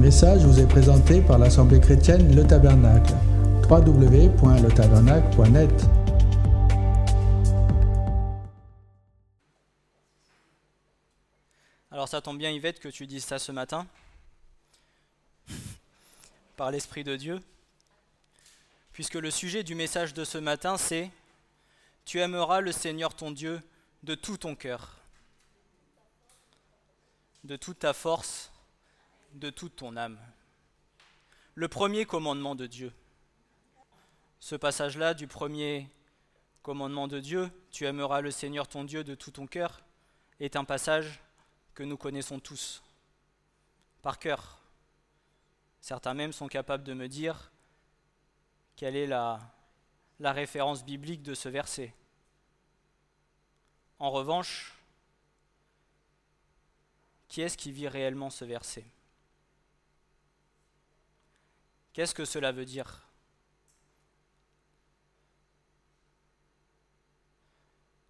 message vous est présenté par l'Assemblée chrétienne Le Tabernacle. www.letabernacle.net Alors ça tombe bien Yvette que tu dises ça ce matin, par l'Esprit de Dieu, puisque le sujet du message de ce matin c'est Tu aimeras le Seigneur ton Dieu de tout ton cœur, de toute ta force, de toute ton âme. Le premier commandement de Dieu. Ce passage-là du premier commandement de Dieu, tu aimeras le Seigneur ton Dieu de tout ton cœur, est un passage que nous connaissons tous, par cœur. Certains même sont capables de me dire quelle est la, référence biblique de ce verset. En revanche, qui est-ce qui vit réellement ce verset? Qu'est-ce que cela veut dire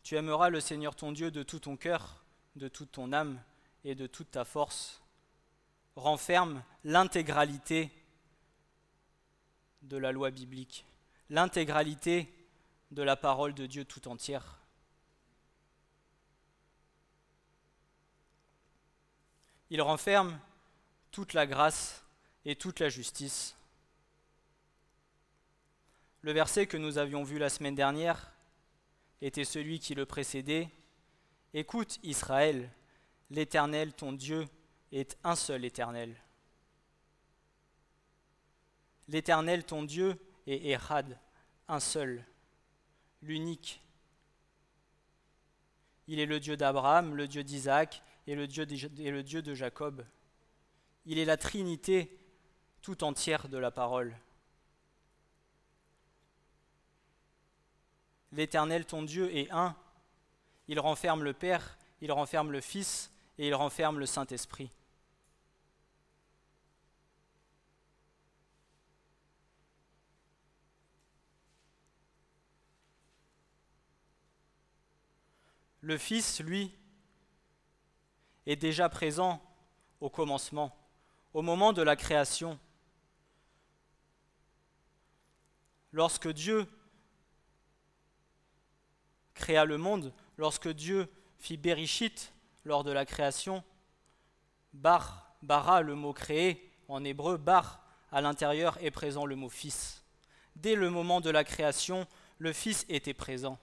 Tu aimeras le Seigneur ton Dieu de tout ton cœur, de toute ton âme et de toute ta force. Renferme l'intégralité de la loi biblique, l'intégralité de la parole de Dieu tout entière. Il renferme toute la grâce et toute la justice. Le verset que nous avions vu la semaine dernière était celui qui le précédait. Écoute Israël, l'Éternel ton Dieu est un seul Éternel. L'Éternel ton Dieu est Erad, un seul, l'unique. Il est le Dieu d'Abraham, le Dieu d'Isaac et et le Dieu de Jacob. Il est la Trinité tout entière de la parole. L'Éternel ton Dieu est un. Il renferme le Père, il renferme le Fils et il renferme le Saint-Esprit. Le Fils, lui, est déjà présent au commencement, au moment de la création. Lorsque Dieu créa le monde, lorsque Dieu fit Berishit lors de la création, bar, bara, le mot créé en hébreu, bar, à l'intérieur est présent le mot fils. Dès le moment de la création, le fils était présent.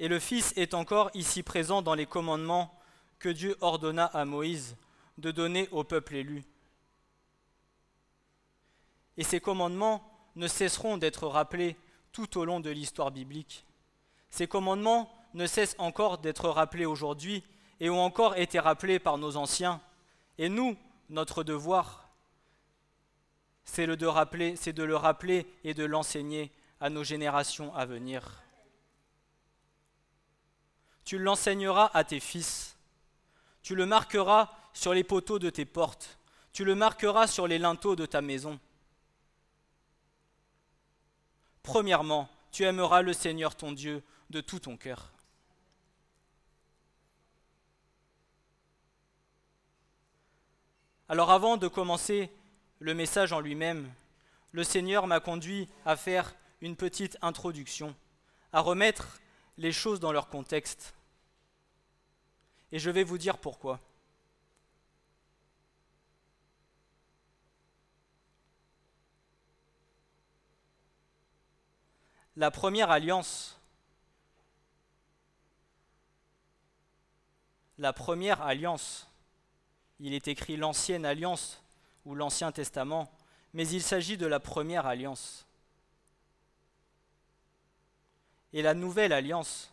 Et le Fils est encore ici présent dans les commandements que Dieu ordonna à Moïse de donner au peuple élu. Et ces commandements ne cesseront d'être rappelés tout au long de l'histoire biblique. Ces commandements ne cessent encore d'être rappelés aujourd'hui et ont encore été rappelés par nos anciens. Et nous, notre devoir, c'est de, rappeler, c'est de le rappeler et de l'enseigner à nos générations à venir. Tu l'enseigneras à tes fils. Tu le marqueras sur les poteaux de tes portes. Tu le marqueras sur les linteaux de ta maison. Premièrement, tu aimeras le Seigneur ton Dieu de tout ton cœur. Alors avant de commencer le message en lui-même, le Seigneur m'a conduit à faire une petite introduction, à remettre les choses dans leur contexte. Et je vais vous dire pourquoi. La première alliance, la première alliance, il est écrit l'ancienne alliance ou l'Ancien Testament, mais il s'agit de la première alliance et la nouvelle alliance.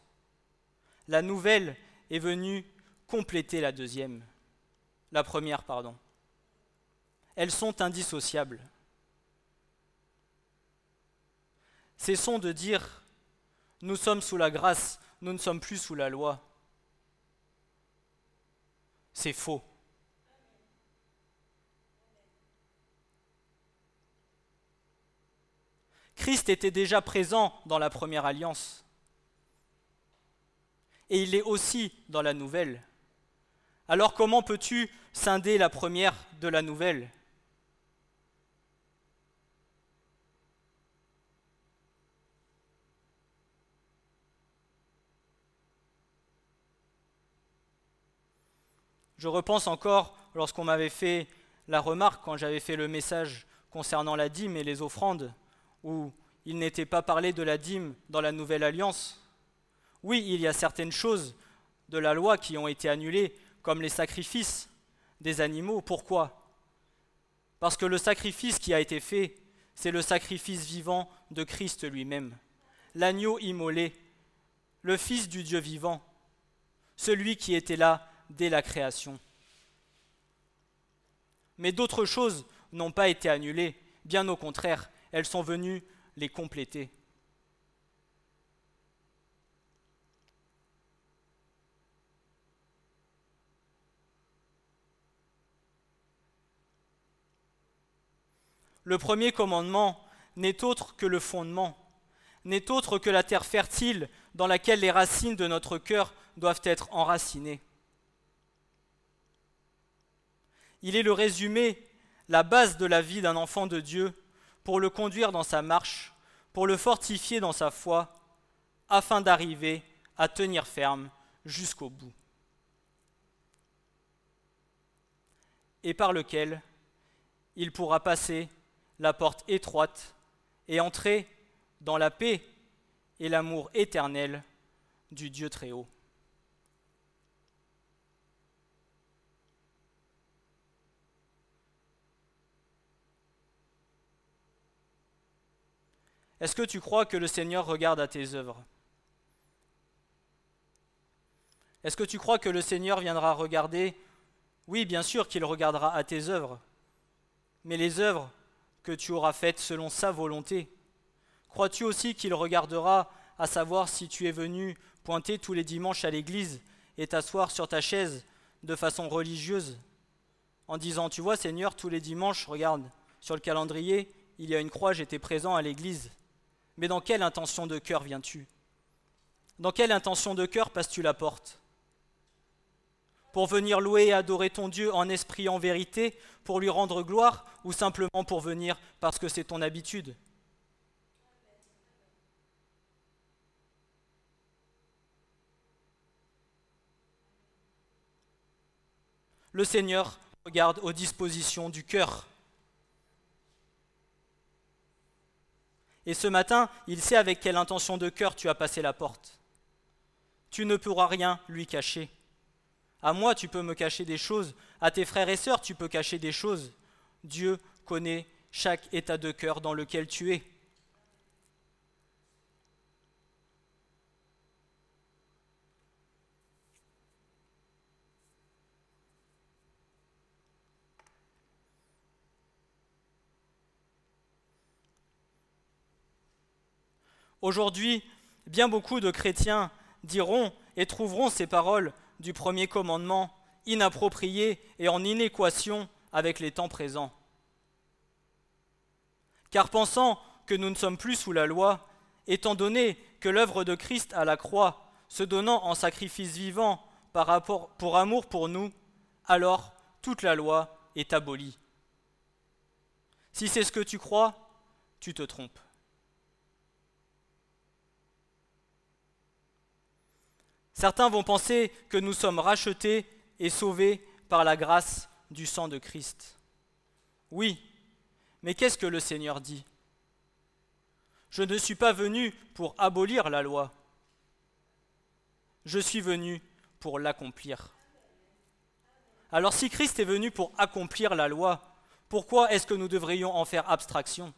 La nouvelle est venue compléter la deuxième, la première, pardon. Elles sont indissociables. Cessons de dire nous sommes sous la grâce, nous ne sommes plus sous la loi. C'est faux. Christ était déjà présent dans la première alliance. Et il est aussi dans la nouvelle. Alors comment peux-tu scinder la première de la nouvelle? Je repense encore lorsqu'on m'avait fait la remarque quand j'avais fait le message concernant la dîme et les offrandes, où il n'était pas parlé de la dîme dans la nouvelle alliance. Oui, il y a certaines choses de la loi qui ont été annulées, comme les sacrifices des animaux. Pourquoi? Parce que le sacrifice qui a été fait, c'est le sacrifice vivant de Christ lui-même, l'agneau immolé, le Fils du Dieu vivant, celui qui était là dès la création. Mais d'autres choses n'ont pas été annulées, bien au contraire, elles sont venues les compléter. Le premier commandement n'est autre que le fondement, n'est autre que la terre fertile dans laquelle les racines de notre cœur doivent être enracinées. Il est le résumé, la base de la vie d'un enfant de Dieu pour le conduire dans sa marche, pour le fortifier dans sa foi, afin d'arriver à tenir ferme jusqu'au bout. Et par lequel il pourra passer la porte étroite et entrer dans la paix et l'amour éternel du Dieu très haut. Est-ce que tu crois que le Seigneur regarde à tes œuvres? Est-ce que tu crois que le Seigneur viendra regarder? Oui, bien sûr qu'il regardera à tes œuvres, mais les œuvres que tu auras faites selon sa volonté. Crois-tu aussi qu'il regardera à savoir si tu es venu pointer tous les dimanches à l'église et t'asseoir sur ta chaise de façon religieuse? En disant Tu vois Seigneur, tous les dimanches, regarde, sur le calendrier, il y a une croix, j'étais présent à l'église. Mais dans quelle intention de cœur viens-tu? Dans quelle intention de cœur passes-tu la porte? Pour venir louer et adorer ton Dieu en esprit en vérité, pour lui rendre gloire, ou simplement pour venir parce que c'est ton habitude? Le Seigneur regarde aux dispositions du cœur. Et ce matin, il sait avec quelle intention de cœur tu as passé la porte. Tu ne pourras rien lui cacher. À moi, tu peux me cacher des choses. À tes frères et sœurs, tu peux cacher des choses. Dieu connaît chaque état de cœur dans lequel tu es. Aujourd'hui, bien beaucoup de chrétiens diront et trouveront ces paroles du premier commandement inappropriées et en inéquation avec les temps présents. Car pensant que nous ne sommes plus sous la loi, étant donné que l'œuvre de Christ à la croix, se donnant en sacrifice vivant par pour amour pour nous, alors toute la loi est abolie. Si c'est ce que tu crois, tu te trompes. Certains vont penser que nous sommes rachetés et sauvés par la grâce du sang de Christ. Oui, mais qu'est-ce que le Seigneur dit? Je ne suis pas venu pour abolir la loi. Je suis venu pour l'accomplir. Alors si Christ est venu pour accomplir la loi, pourquoi est-ce que nous devrions en faire abstraction?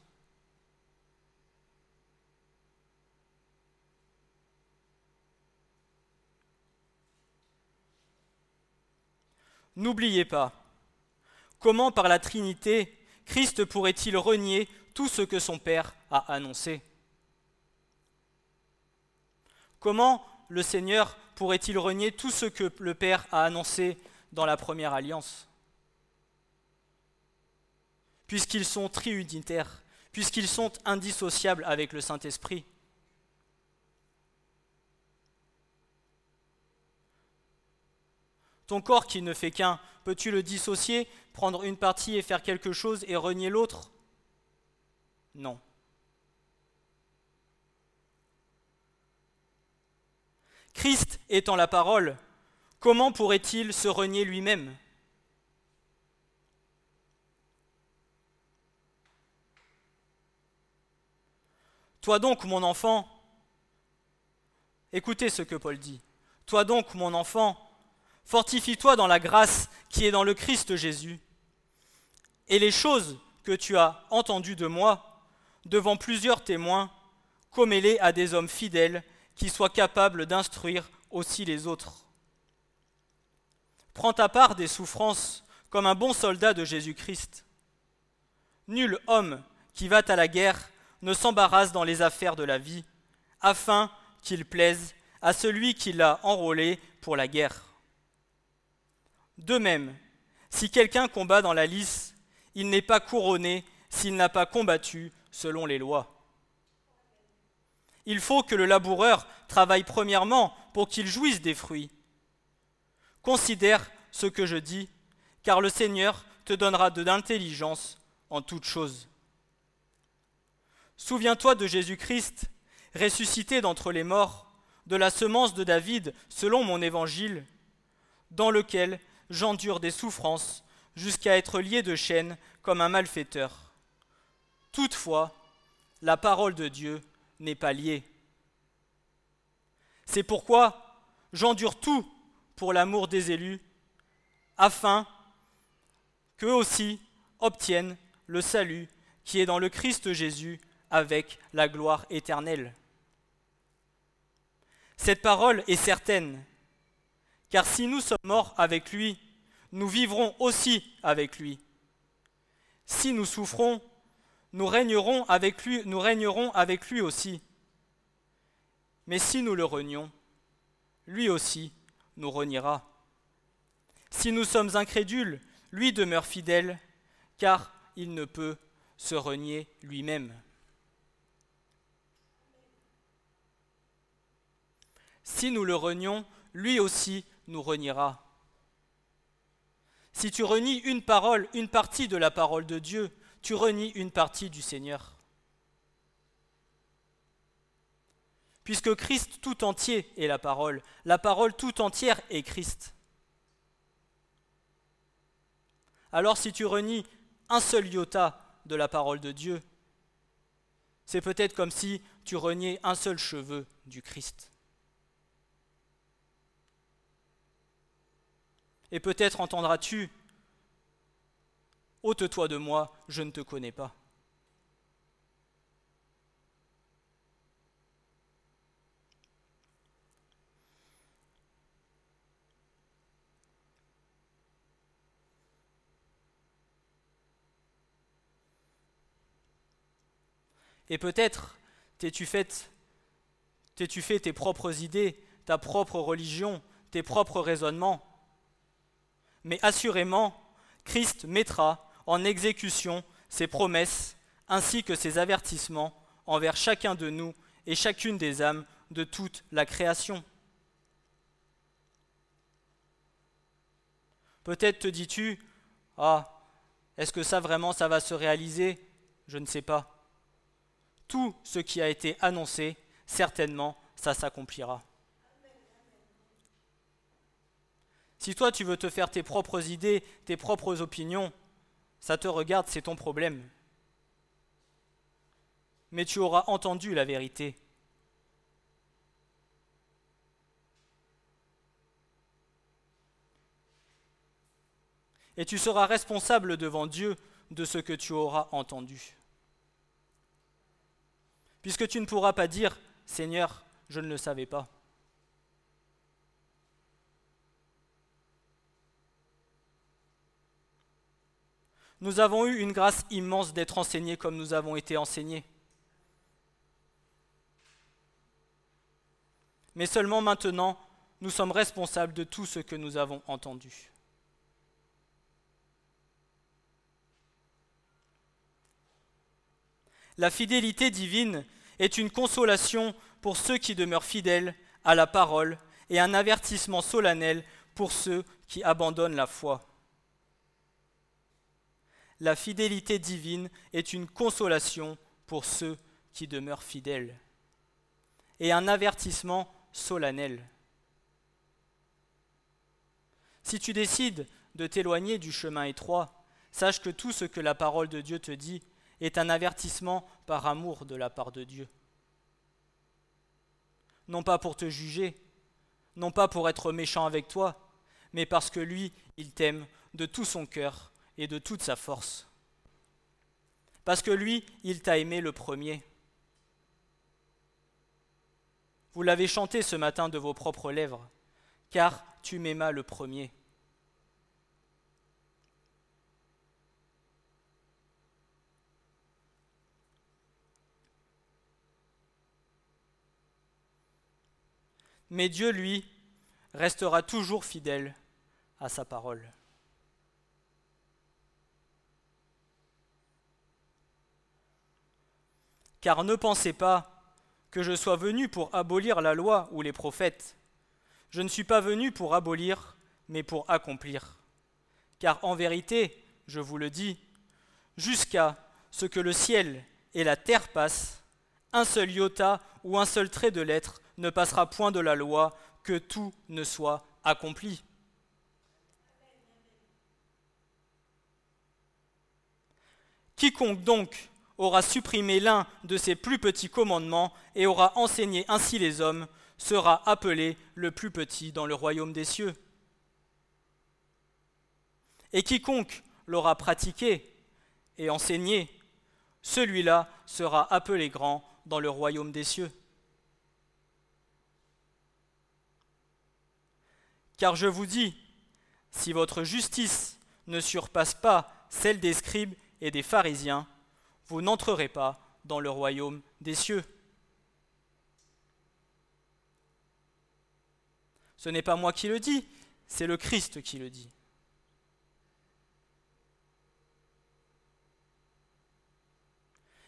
N'oubliez pas, comment par la Trinité Christ pourrait-il renier tout ce que son Père a annoncé? Comment le Seigneur pourrait-il renier tout ce que le Père a annoncé dans la première alliance? Puisqu'ils sont triunitaires, puisqu'ils sont indissociables avec le Saint-Esprit. Ton corps qui ne fait qu'un, peux-tu le dissocier, prendre une partie et faire quelque chose et renier l'autre? Non. Christ étant la parole, comment pourrait-il se renier lui-même? Toi donc, mon enfant, écoutez ce que Paul dit. Toi donc, mon enfant, fortifie-toi dans la grâce qui est dans le Christ Jésus. Et les choses que tu as entendues de moi, devant plusieurs témoins, commets-les à des hommes fidèles qui soient capables d'instruire aussi les autres. Prends ta part des souffrances comme un bon soldat de Jésus-Christ. Nul homme qui va à la guerre ne s'embarrasse dans les affaires de la vie, afin qu'il plaise à celui qui l'a enrôlé pour la guerre. De même, si quelqu'un combat dans la lice, il n'est pas couronné s'il n'a pas combattu selon les lois. Il faut que le laboureur travaille premièrement pour qu'il jouisse des fruits. Considère ce que je dis, car le Seigneur te donnera de l'intelligence en toutes choses. Souviens-toi de Jésus-Christ, ressuscité d'entre les morts, de la semence de David, selon mon évangile, dans lequel j'endure des souffrances jusqu'à être lié de chaînes comme un malfaiteur. Toutefois, la parole de Dieu n'est pas liée. C'est pourquoi j'endure tout pour l'amour des élus, afin qu'eux aussi obtiennent le salut qui est dans le Christ Jésus avec la gloire éternelle. Cette parole est certaine, car si nous sommes morts avec lui, nous vivrons aussi avec lui. Si nous souffrons, nous régnerons avec lui, aussi. Mais si nous le renions, lui aussi nous reniera. Si nous sommes incrédules, lui demeure fidèle, car il ne peut se renier lui-même. Si nous le renions, lui aussi nous reniera. Si tu renies une parole, une partie de la parole de Dieu, tu renies une partie du Seigneur. Puisque Christ tout entier est la parole, la parole tout entière est Christ. Alors si tu renies un seul iota de la parole de Dieu, c'est peut-être comme si tu reniais un seul cheveu du Christ. Et peut-être entendras-tu Ôte-toi de moi, je ne te connais pas. Et peut-être t'es-tu fait, t'es-tu fait tes propres idées, ta propre religion, tes propres raisonnements mais assurément, Christ mettra en exécution ses promesses ainsi que ses avertissements envers chacun de nous et chacune des âmes de toute la création. Peut-être te dis-tu, ah, est-ce que ça vraiment ça va se réaliser? Je ne sais pas. Tout ce qui a été annoncé, certainement, ça s'accomplira. Si toi tu veux te faire tes propres idées, tes propres opinions, ça te regarde, c'est ton problème. Mais tu auras entendu la vérité. Et tu seras responsable devant Dieu de ce que tu auras entendu. Puisque tu ne pourras pas dire, Seigneur, je ne le savais pas. Nous avons eu une grâce immense d'être enseignés comme nous avons été enseignés. Mais seulement maintenant, nous sommes responsables de tout ce que nous avons entendu. La fidélité divine est une consolation pour ceux qui demeurent fidèles à la parole et un avertissement solennel pour ceux qui abandonnent la foi. La fidélité divine est une consolation pour ceux qui demeurent fidèles et un avertissement solennel. Si tu décides de t'éloigner du chemin étroit, sache que tout ce que la parole de Dieu te dit est un avertissement par amour de la part de Dieu. Non pas pour te juger, non pas pour être méchant avec toi, mais parce que lui, il t'aime de tout son cœur et de toute sa force. Parce que lui, il t'a aimé le premier. Vous l'avez chanté ce matin de vos propres lèvres, car tu m'aimas le premier. Mais Dieu, lui, restera toujours fidèle à sa parole. Car ne pensez pas que je sois venu pour abolir la loi ou les prophètes. Je ne suis pas venu pour abolir, mais pour accomplir. Car en vérité, je vous le dis, jusqu'à ce que le ciel et la terre passent, un seul iota ou un seul trait de lettre ne passera point de la loi, que tout ne soit accompli. Quiconque donc aura supprimé l'un de ces plus petits commandements et aura enseigné ainsi les hommes sera appelé le plus petit dans le royaume des cieux. Et quiconque l'aura pratiqué et enseigné, celui-là sera appelé grand dans le royaume des cieux. Car je vous dis, si votre justice ne surpasse pas celle des scribes et des pharisiens, vous n'entrerez pas dans le royaume des cieux. Ce n'est pas moi qui le dis, c'est le Christ qui le dit.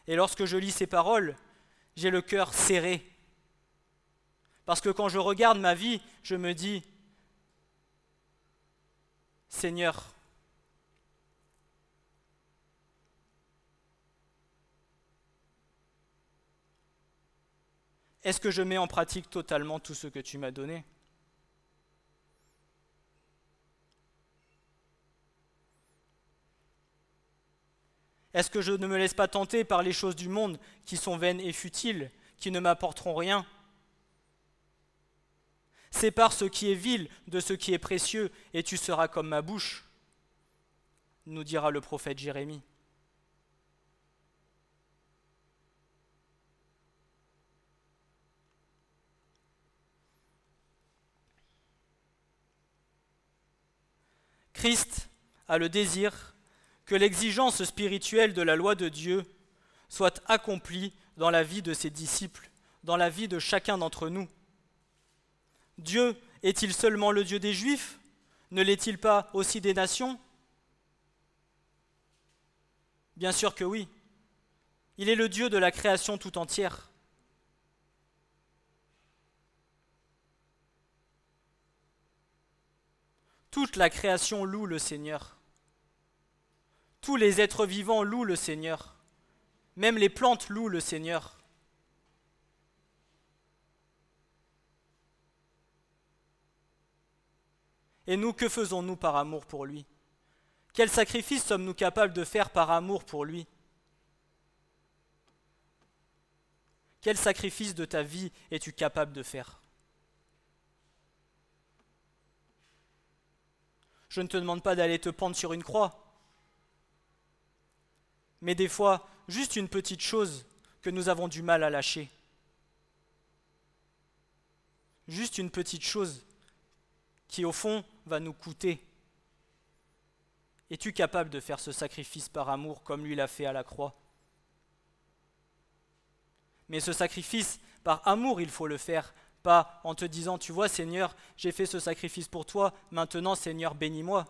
Et lorsque je lis ces paroles, j'ai le cœur serré. Parce que quand je regarde ma vie, je me dis, Seigneur, est-ce que je mets en pratique totalement tout ce que tu m'as donné? Est-ce que je ne me laisse pas tenter par les choses du monde qui sont vaines et futiles, qui ne m'apporteront rien? Sépare ce qui est vil de ce qui est précieux, et tu seras comme ma bouche, nous dira le prophète Jérémie. Christ a le désir que l'exigence spirituelle de la loi de Dieu soit accomplie dans la vie de ses disciples, dans la vie de chacun d'entre nous. Dieu est-il seulement le Dieu des Juifs? Ne l'est-il pas aussi des nations? Bien sûr que oui. Il est le Dieu de la création tout entière. Toute la création loue le Seigneur. Tous les êtres vivants louent le Seigneur. Même les plantes louent le Seigneur. Et nous, que faisons-nous par amour pour lui? Quel sacrifice sommes-nous capables de faire par amour pour lui? Quel sacrifice de ta vie es-tu capable de faire? Je ne te demande pas d'aller te pendre sur une croix, mais des fois, juste une petite chose que nous avons du mal à lâcher. Juste une petite chose qui, au fond, va nous coûter. Es-tu capable de faire ce sacrifice par amour comme lui l'a fait à la croix? Mais ce sacrifice, par amour, il faut le faire, pas en te disant, tu vois Seigneur, j'ai fait ce sacrifice pour toi, maintenant Seigneur, bénis-moi.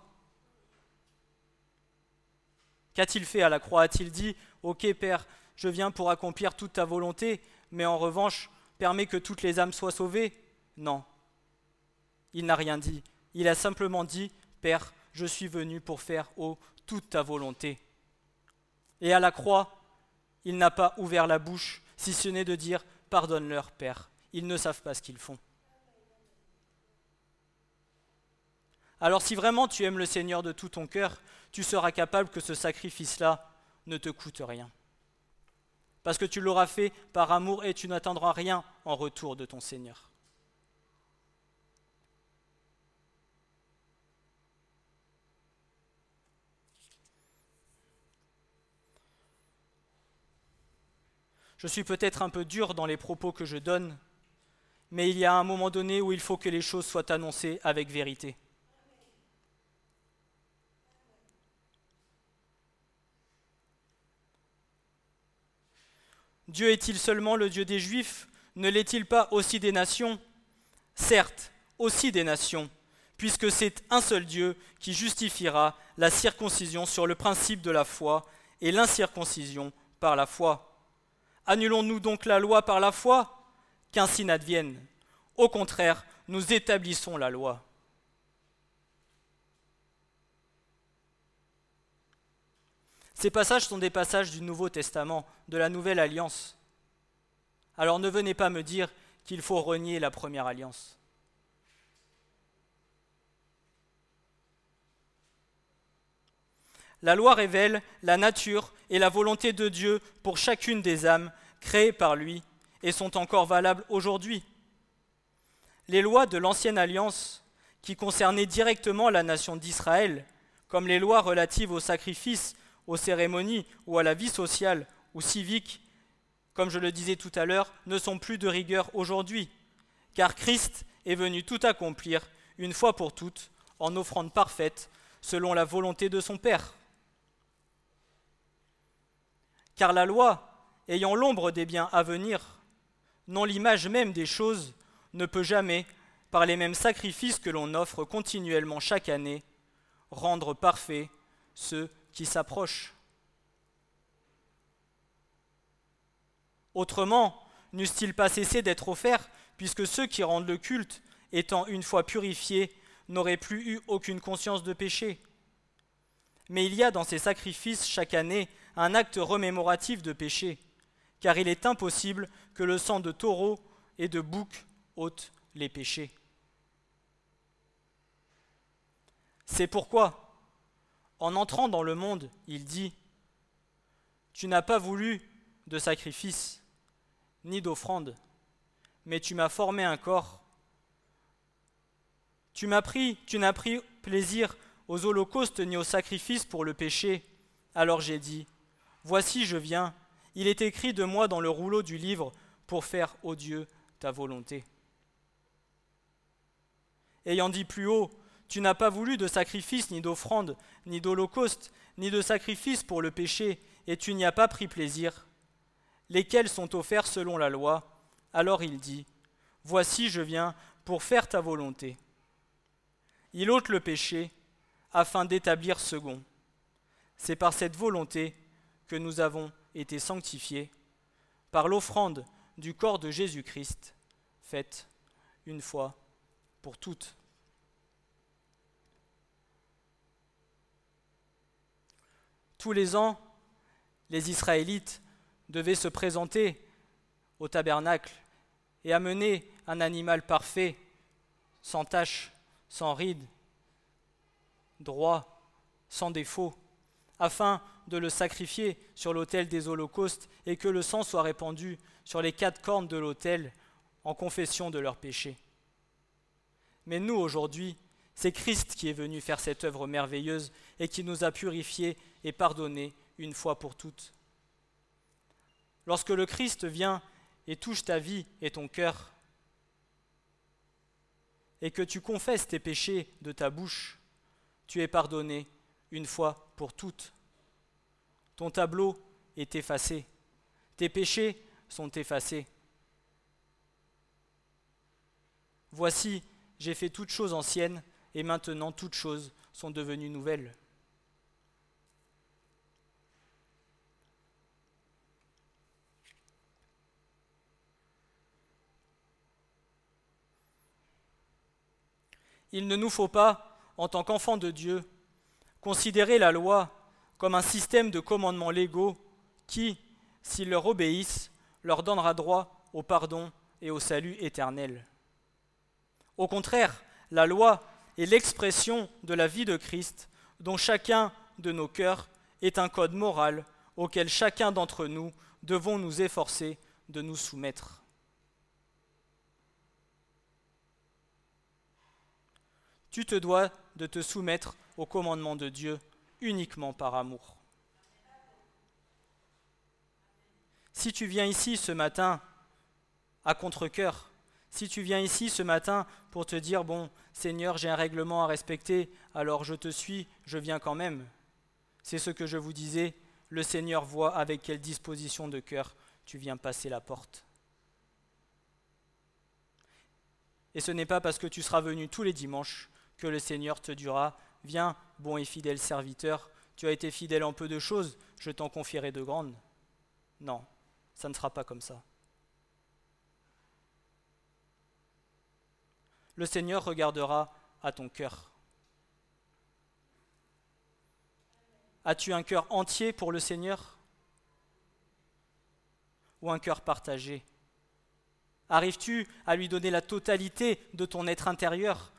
Qu'a-t-il fait à la croix? A-t-il dit, ok Père, je viens pour accomplir toute ta volonté, mais en revanche, permets que toutes les âmes soient sauvées? Non. Il n'a rien dit. Il a simplement dit, Père, je suis venu pour faire, ô toute ta volonté. Et à la croix, il n'a pas ouvert la bouche, si ce n'est de dire, Pardonne-leur, Père, ils ne savent pas ce qu'ils font. Alors si vraiment tu aimes le Seigneur de tout ton cœur, tu seras capable que ce sacrifice-là ne te coûte rien. Parce que tu l'auras fait par amour et tu n'attendras rien en retour de ton Seigneur. Je suis peut-être un peu dur dans les propos que je donne, mais il y a un moment donné où il faut que les choses soient annoncées avec vérité. Dieu est-il seulement le Dieu des Juifs? Ne l'est-il pas aussi des nations? Certes, aussi des nations, puisque c'est un seul Dieu qui justifiera la circoncision sur le principe de la foi et l'incirconcision par la foi. Annulons-nous donc la loi par la foi? Qu'ainsi n'advienne. Au contraire, nous établissons la loi. Ces passages sont des passages du Nouveau Testament, de la Nouvelle Alliance. Alors ne venez pas me dire qu'il faut renier la première alliance. La loi révèle la nature et la volonté de Dieu pour chacune des âmes créées par lui et sont encore valables aujourd'hui. Les lois de l'ancienne alliance, qui concernaient directement la nation d'Israël, comme les lois relatives aux sacrifices aux cérémonies ou à la vie sociale ou civique, comme je le disais tout à l'heure, ne sont plus de rigueur aujourd'hui, car Christ est venu tout accomplir une fois pour toutes en offrande parfaite selon la volonté de son Père. Car la loi, ayant l'ombre des biens à venir, non l'image même des choses, ne peut jamais, par les mêmes sacrifices que l'on offre continuellement chaque année, rendre parfaits ceux qui s'approchent. Autrement, n'eussent-ils pas cessé d'être offerts, puisque ceux qui rendent le culte, étant une fois purifiés, n'auraient plus eu aucune conscience de péché? Mais il y a dans ces sacrifices chaque année un acte remémoratif de péché, car il est impossible que le sang de taureau et de bouc ôte les péchés. C'est pourquoi, en entrant dans le monde, il dit, Tu n'as pas voulu de sacrifice, ni d'offrande, mais tu m'as formé un corps. Tu m'as pris, tu n'as pris plaisir aux holocaustes ni aux sacrifices pour le péché. Alors j'ai dit, Voici je viens, il est écrit de moi dans le rouleau du livre pour faire, ô Dieu, ta volonté. Ayant dit plus haut, tu n'as pas voulu de sacrifice, ni d'offrande, ni d'holocauste, ni de sacrifice pour le péché, et tu n'y as pas pris plaisir, lesquels sont offerts selon la loi? Alors il dit, Voici je viens pour faire ta volonté. Il ôte le péché afin d'établir second. C'est par cette volonté que nous avons été sanctifiés, par l'offrande du corps de Jésus-Christ, faite une fois pour toutes. Tous les ans, les Israélites devaient se présenter au tabernacle et amener un animal parfait, sans tache, sans ride, droit, sans défaut, afin de le sacrifier sur l'autel des holocaustes et que le sang soit répandu sur les quatre cornes de l'autel en confession de leurs péchés. Mais nous, aujourd'hui, c'est Christ qui est venu faire cette œuvre merveilleuse et qui nous a purifiés et pardonnés une fois pour toutes. Lorsque le Christ vient et touche ta vie et ton cœur, et que tu confesses tes péchés de ta bouche, tu es pardonné une fois pour toutes. Ton tableau est effacé. Tes péchés sont effacés. Voici, j'ai fait toutes choses anciennes, et maintenant toutes choses sont devenues nouvelles. Il ne nous faut pas, en tant qu'enfants de Dieu, considérer la loi comme un système de commandements légaux qui, s'ils leur obéissent, leur donnera droit au pardon et au salut éternel. Au contraire, la loi est l'expression de la vie de Christ dont chacun de nos cœurs est un code moral auquel chacun d'entre nous devons nous efforcer de nous soumettre. Tu te dois de te soumettre au commandement de Dieu uniquement par amour. Si tu viens ici ce matin à contre-coeur, si tu viens ici ce matin pour te dire, bon, Seigneur, j'ai un règlement à respecter, alors je te suis, je viens quand même. C'est ce que je vous disais, le Seigneur voit avec quelle disposition de cœur tu viens passer la porte. Et ce n'est pas parce que tu seras venu tous les dimanches que le Seigneur te dira, viens, bon et fidèle serviteur, tu as été fidèle en peu de choses, je t'en confierai de grandes. Non, ça ne sera pas comme ça. le Seigneur regardera à ton cœur. As-tu un cœur entier pour le Seigneur ou un cœur partagé? Arrives-tu à lui donner la totalité de ton être intérieur?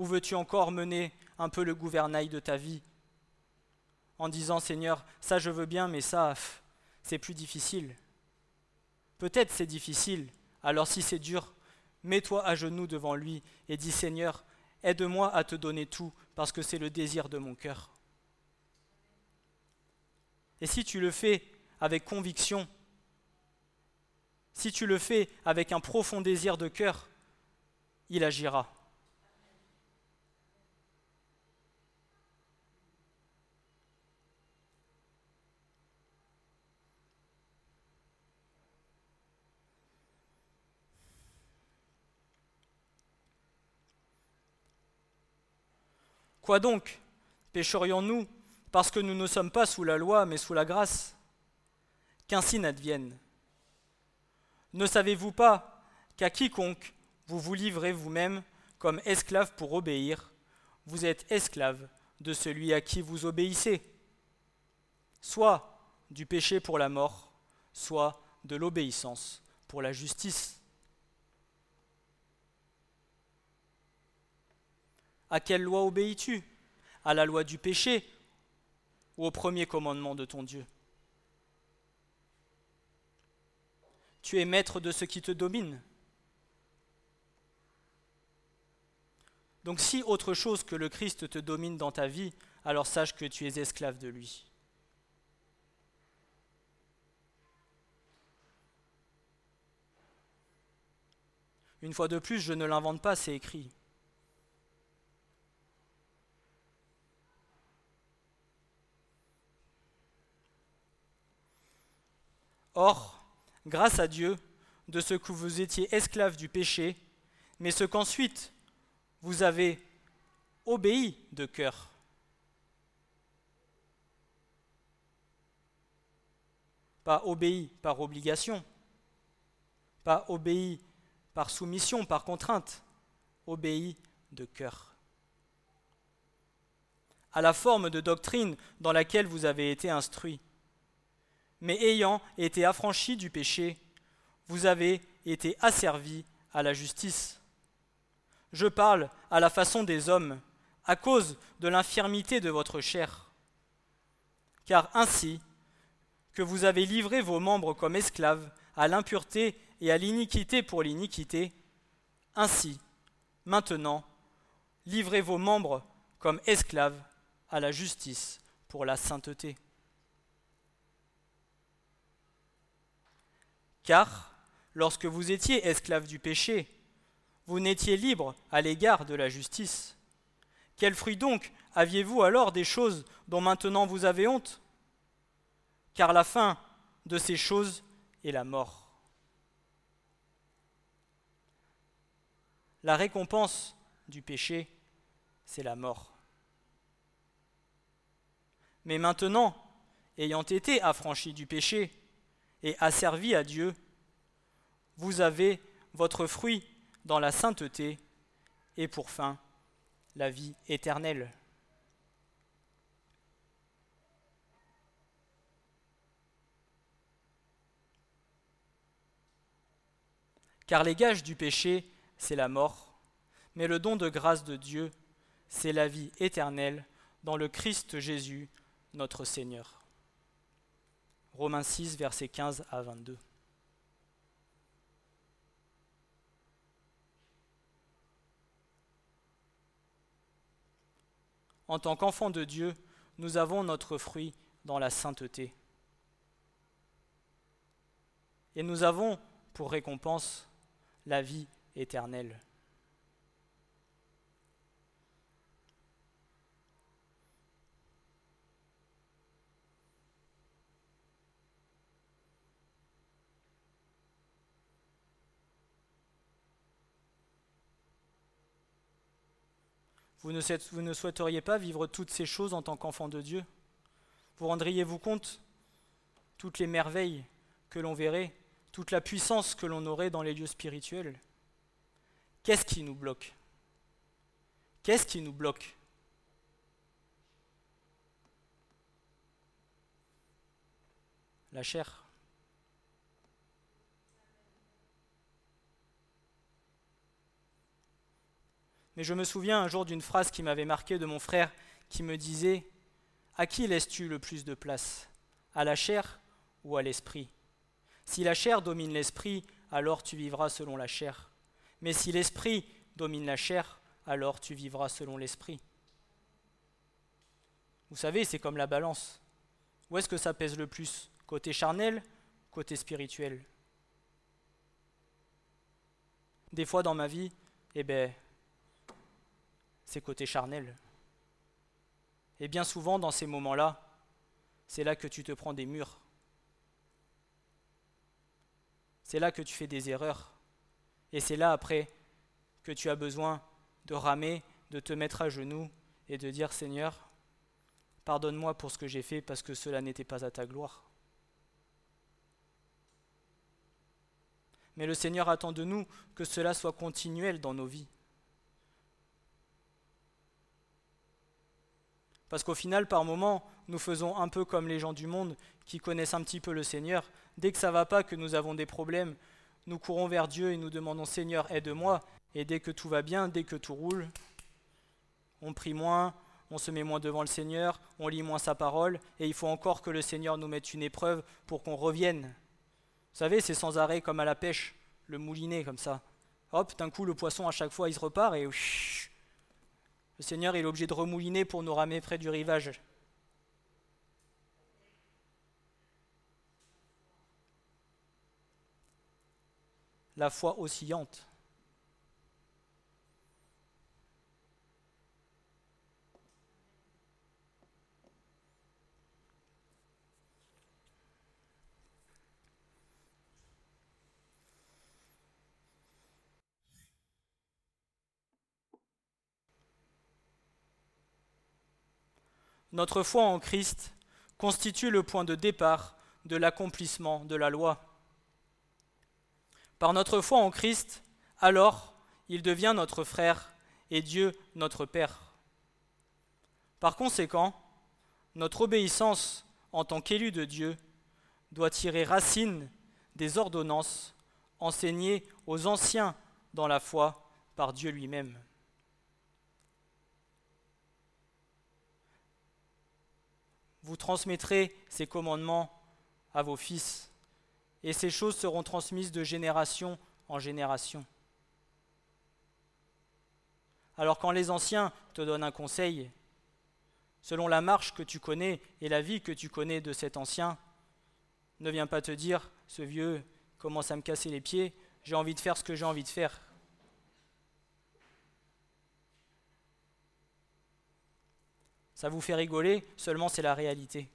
Ou veux-tu encore mener un peu le gouvernail de ta vie en disant Seigneur, ça je veux bien, mais ça, c'est plus difficile Peut-être c'est difficile, alors si c'est dur, mets-toi à genoux devant lui et dis Seigneur, aide-moi à te donner tout, parce que c'est le désir de mon cœur. Et si tu le fais avec conviction, si tu le fais avec un profond désir de cœur, il agira. Quoi donc Pécherions-nous parce que nous ne sommes pas sous la loi, mais sous la grâce? Qu'ainsi n'advienne. Ne savez-vous pas qu'à quiconque vous vous livrez vous-même comme esclave pour obéir, vous êtes esclave de celui à qui vous obéissez, soit du péché pour la mort, soit de l'obéissance pour la justice? À quelle loi obéis-tu? À la loi du péché ou au premier commandement de ton Dieu? Tu es maître de ce qui te domine. Donc si autre chose que le Christ te domine dans ta vie, alors sache que tu es esclave de lui. Une fois de plus, je ne l'invente pas, c'est écrit. Or, grâce à Dieu, de ce que vous étiez esclaves du péché, mais ce qu'ensuite vous avez obéi de cœur. Pas obéi par obligation, pas obéi par soumission, par contrainte, obéi de cœur. À la forme de doctrine dans laquelle vous avez été instruits mais ayant été affranchis du péché, vous avez été asservis à la justice. Je parle à la façon des hommes, à cause de l'infirmité de votre chair. Car ainsi que vous avez livré vos membres comme esclaves à l'impureté et à l'iniquité pour l'iniquité, ainsi, maintenant, livrez vos membres comme esclaves à la justice pour la sainteté. Car, lorsque vous étiez esclave du péché, vous n'étiez libre à l'égard de la justice. Quel fruit donc aviez-vous alors des choses dont maintenant vous avez honte? Car la fin de ces choses est la mort. La récompense du péché, c'est la mort. Mais maintenant, ayant été affranchi du péché, et asservi à Dieu, vous avez votre fruit dans la sainteté et pour fin la vie éternelle. Car les gages du péché, c'est la mort, mais le don de grâce de Dieu, c'est la vie éternelle dans le Christ Jésus, notre Seigneur. Romains 6, versets 15 à 22. En tant qu'enfants de Dieu, nous avons notre fruit dans la sainteté. Et nous avons pour récompense la vie éternelle. Vous ne, souhaiteriez pas vivre toutes ces choses en tant qu'enfant de Dieu? Vous rendriez-vous compte toutes les merveilles que l'on verrait, toute la puissance que l'on aurait dans les lieux spirituels? Qu'est-ce qui nous bloque? Qu'est-ce qui nous bloque? La chair. Mais je me souviens un jour d'une phrase qui m'avait marqué de mon frère qui me disait À qui laisses-tu le plus de place? À la chair ou à l'esprit? Si la chair domine l'esprit, alors tu vivras selon la chair. Mais si l'esprit domine la chair, alors tu vivras selon l'esprit. Vous savez, c'est comme la balance. Où est-ce que ça pèse le plus? Côté charnel, côté spirituel Des fois dans ma vie, eh ben, c'est côté charnel. Et bien souvent, dans ces moments-là, c'est là que tu te prends des murs. C'est là que tu fais des erreurs. Et c'est là, après, que tu as besoin de ramer, de te mettre à genoux et de dire Seigneur, pardonne-moi pour ce que j'ai fait parce que cela n'était pas à ta gloire. Mais le Seigneur attend de nous que cela soit continuel dans nos vies. Parce qu'au final, par moments, nous faisons un peu comme les gens du monde qui connaissent un petit peu le Seigneur. Dès que ça va pas, que nous avons des problèmes, nous courons vers Dieu et nous demandons Seigneur, aide-moi. Et dès que tout va bien, dès que tout roule, on prie moins, on se met moins devant le Seigneur, on lit moins sa parole, et il faut encore que le Seigneur nous mette une épreuve pour qu'on revienne. Vous savez, c'est sans arrêt comme à la pêche, le moulinet comme ça. Hop, d'un coup, le poisson à chaque fois, il se repart et le Seigneur est obligé de remouliner pour nous ramer près du rivage. La foi oscillante. Notre foi en Christ constitue le point de départ de l'accomplissement de la loi. Par notre foi en Christ, alors, il devient notre frère et Dieu notre Père. Par conséquent, notre obéissance en tant qu'élu de Dieu doit tirer racine des ordonnances enseignées aux anciens dans la foi par Dieu lui-même. Vous transmettrez ces commandements à vos fils, et ces choses seront transmises de génération en génération. Alors quand les anciens te donnent un conseil, selon la marche que tu connais et la vie que tu connais de cet ancien, ne viens pas te dire, ce vieux commence à me casser les pieds, j'ai envie de faire ce que j'ai envie de faire. Ça vous fait rigoler, seulement c'est la réalité.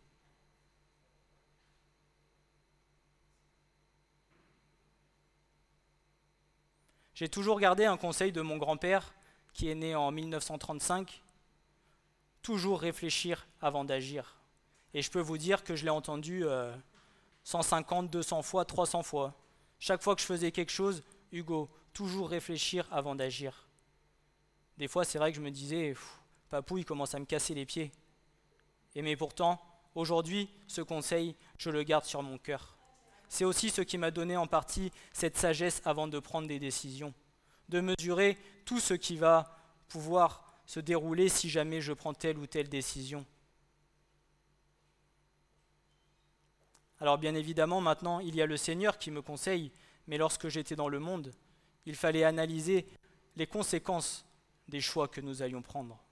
J'ai toujours gardé un conseil de mon grand-père, qui est né en 1935, toujours réfléchir avant d'agir. Et je peux vous dire que je l'ai entendu 150, euh, 200 fois, 300 fois. Chaque fois que je faisais quelque chose, Hugo, toujours réfléchir avant d'agir. Des fois, c'est vrai que je me disais, Papou, il commence à me casser les pieds. Et mais pourtant, aujourd'hui, ce conseil, je le garde sur mon cœur. C'est aussi ce qui m'a donné en partie cette sagesse avant de prendre des décisions, de mesurer tout ce qui va pouvoir se dérouler si jamais je prends telle ou telle décision. Alors bien évidemment, maintenant, il y a le Seigneur qui me conseille, mais lorsque j'étais dans le monde, il fallait analyser les conséquences des choix que nous allions prendre.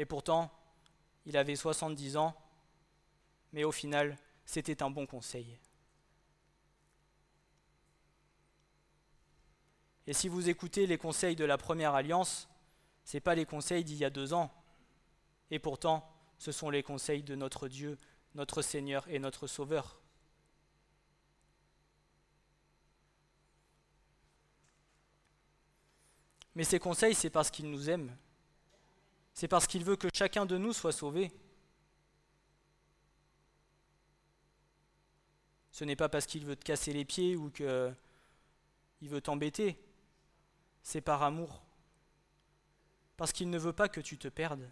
Et pourtant, il avait 70 ans, mais au final, c'était un bon conseil. Et si vous écoutez les conseils de la première alliance, ce n'est pas les conseils d'il y a deux ans. Et pourtant, ce sont les conseils de notre Dieu, notre Seigneur et notre Sauveur. Mais ces conseils, c'est parce qu'il nous aime. C'est parce qu'il veut que chacun de nous soit sauvé. Ce n'est pas parce qu'il veut te casser les pieds ou qu'il veut t'embêter. C'est par amour. Parce qu'il ne veut pas que tu te perdes.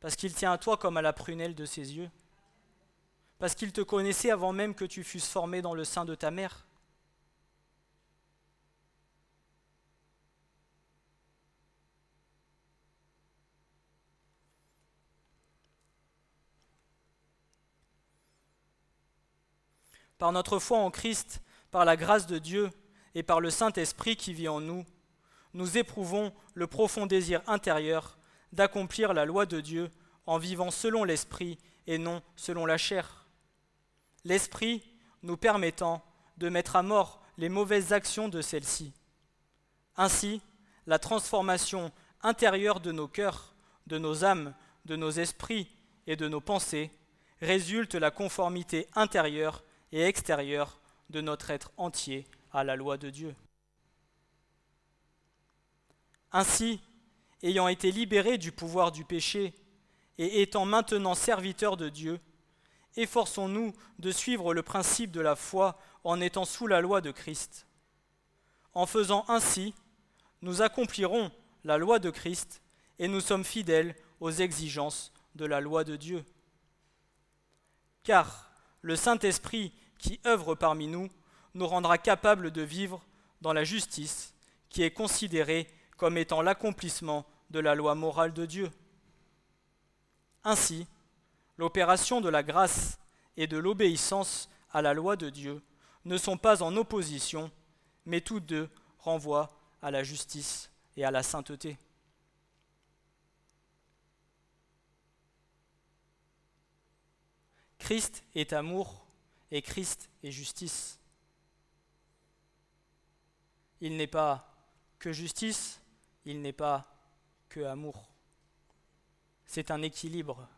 Parce qu'il tient à toi comme à la prunelle de ses yeux. Parce qu'il te connaissait avant même que tu fusses formé dans le sein de ta mère. Par notre foi en Christ, par la grâce de Dieu et par le Saint-Esprit qui vit en nous, nous éprouvons le profond désir intérieur d'accomplir la loi de Dieu en vivant selon l'Esprit et non selon la chair. L'Esprit nous permettant de mettre à mort les mauvaises actions de celle-ci. Ainsi, la transformation intérieure de nos cœurs, de nos âmes, de nos esprits et de nos pensées résulte la conformité intérieure et extérieure de notre être entier à la loi de Dieu. Ainsi, ayant été libérés du pouvoir du péché et étant maintenant serviteurs de Dieu, efforçons-nous de suivre le principe de la foi en étant sous la loi de Christ. En faisant ainsi, nous accomplirons la loi de Christ et nous sommes fidèles aux exigences de la loi de Dieu. Car le Saint-Esprit qui œuvre parmi nous nous rendra capables de vivre dans la justice qui est considérée comme étant l'accomplissement de la loi morale de Dieu. Ainsi, l'opération de la grâce et de l'obéissance à la loi de Dieu ne sont pas en opposition, mais tous deux renvoient à la justice et à la sainteté. Christ est amour et Christ est justice. Il n'est pas que justice, il n'est pas que amour. C'est un équilibre.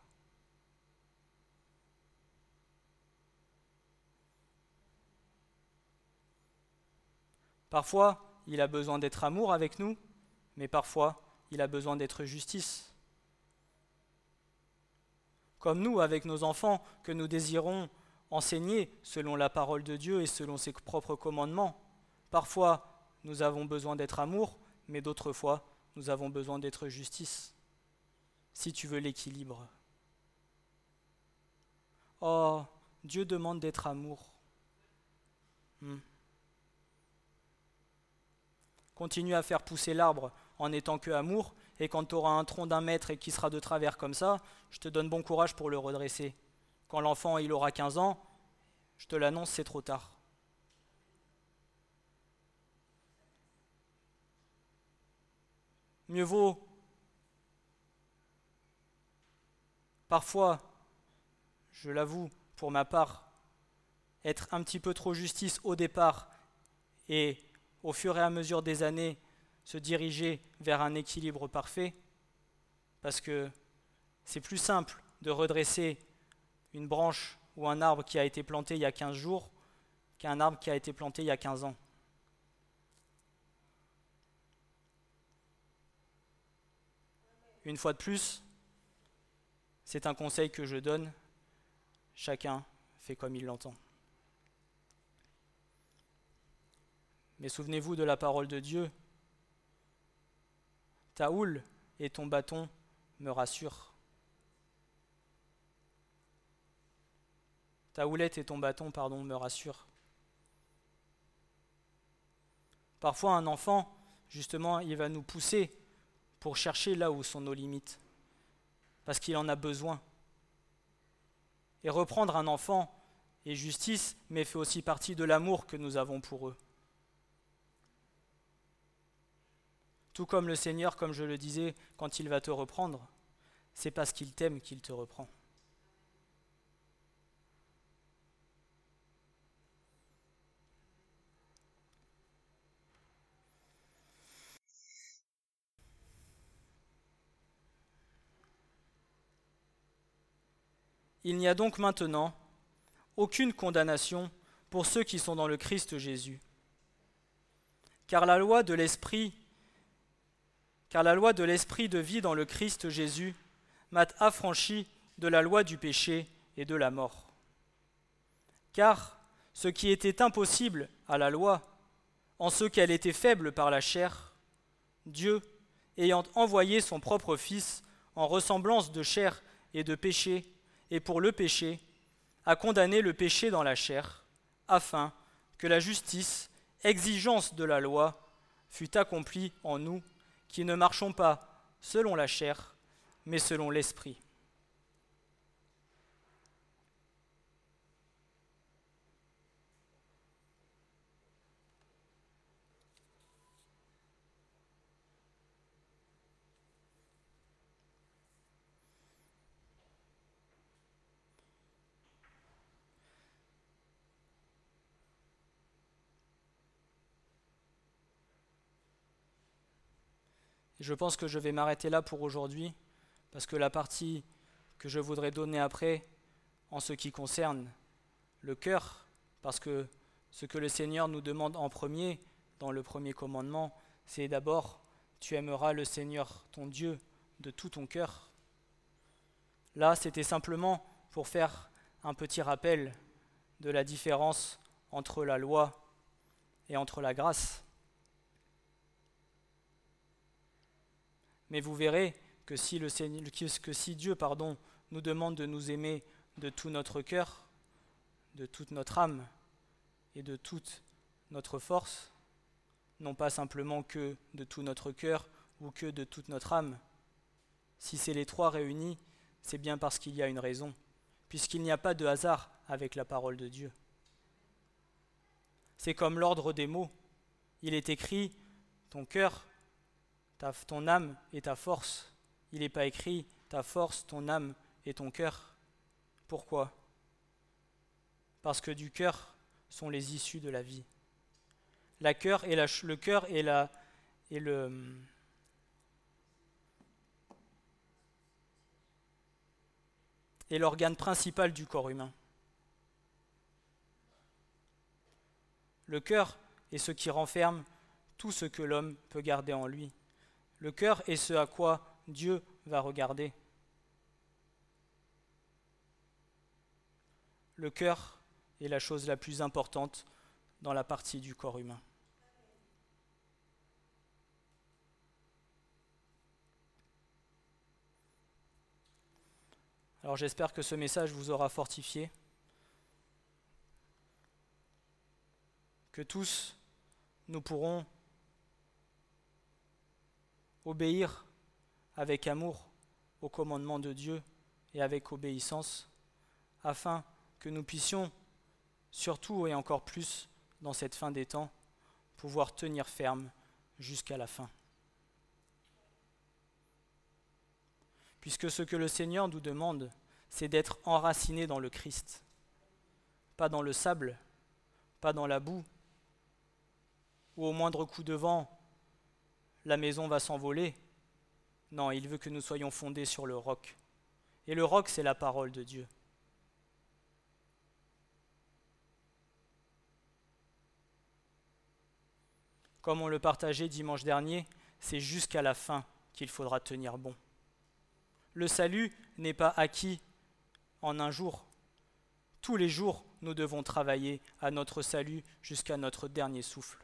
Parfois, il a besoin d'être amour avec nous, mais parfois, il a besoin d'être justice. Comme nous, avec nos enfants, que nous désirons enseigner selon la parole de Dieu et selon ses propres commandements. Parfois, nous avons besoin d'être amour, mais d'autres fois, nous avons besoin d'être justice, si tu veux l'équilibre. Oh, Dieu demande d'être amour. Hmm. Continue à faire pousser l'arbre en étant que amour, et quand tu auras un tronc d'un mètre et qui sera de travers comme ça, je te donne bon courage pour le redresser. Quand l'enfant il aura 15 ans, je te l'annonce, c'est trop tard. Mieux vaut parfois, je l'avoue, pour ma part, être un petit peu trop justice au départ et au fur et à mesure des années se diriger vers un équilibre parfait, parce que c'est plus simple de redresser une branche ou un arbre qui a été planté il y a 15 jours qu'un arbre qui a été planté il y a 15 ans. Une fois de plus, c'est un conseil que je donne. Chacun fait comme il l'entend. Mais souvenez-vous de la parole de Dieu. Ta houle et ton bâton me rassurent. Ta houlette et ton bâton, pardon, me rassurent. Parfois, un enfant, justement, il va nous pousser pour chercher là où sont nos limites, parce qu'il en a besoin. Et reprendre un enfant est justice, mais fait aussi partie de l'amour que nous avons pour eux. Tout comme le Seigneur, comme je le disais, quand il va te reprendre, c'est parce qu'il t'aime qu'il te reprend. Il n'y a donc maintenant aucune condamnation pour ceux qui sont dans le Christ Jésus. Car la loi de l'Esprit car la loi de l'Esprit de vie dans le Christ Jésus m'a affranchi de la loi du péché et de la mort. Car ce qui était impossible à la loi, en ce qu'elle était faible par la chair, Dieu, ayant envoyé son propre Fils en ressemblance de chair et de péché, et pour le péché, a condamné le péché dans la chair, afin que la justice, exigence de la loi, fût accomplie en nous qui ne marchons pas selon la chair, mais selon l'Esprit. Je pense que je vais m'arrêter là pour aujourd'hui, parce que la partie que je voudrais donner après, en ce qui concerne le cœur, parce que ce que le Seigneur nous demande en premier, dans le premier commandement, c'est d'abord, tu aimeras le Seigneur ton Dieu de tout ton cœur. Là, c'était simplement pour faire un petit rappel de la différence entre la loi et entre la grâce. Mais vous verrez que si, Dieu pardon, nous demande de nous aimer de tout notre cœur, de toute notre âme et de toute notre force, non pas simplement que de tout notre cœur ou que de toute notre âme, si c'est les trois réunis, c'est bien parce qu'il y a une raison, puisqu'il n'y a pas de hasard avec la parole de Dieu. C'est comme l'ordre des mots. Il est écrit, ton cœur ton âme et ta force. Il n'est pas écrit ta force, ton âme et ton cœur. Pourquoi? Parce que du cœur sont les issues de la vie. La cœur et le cœur est, la, est le, est l'organe principal du corps humain. Le cœur est ce qui renferme tout ce que l'homme peut garder en lui. Le cœur est ce à quoi Dieu va regarder. Le cœur est la chose la plus importante dans la partie du corps humain. Alors j'espère que ce message vous aura fortifié, que tous nous pourrons obéir avec amour au commandement de Dieu et avec obéissance, afin que nous puissions, surtout et encore plus dans cette fin des temps, pouvoir tenir ferme jusqu'à la fin. Puisque ce que le Seigneur nous demande, c'est d'être enraciné dans le Christ, pas dans le sable, pas dans la boue, ou au moindre coup de vent, la maison va s'envoler. Non, il veut que nous soyons fondés sur le roc. Et le roc, c'est la parole de Dieu. Comme on le partageait dimanche dernier, c'est jusqu'à la fin qu'il faudra tenir bon. Le salut n'est pas acquis en un jour, Tous les jours, nous devons travailler à notre salut jusqu'à notre dernier souffle.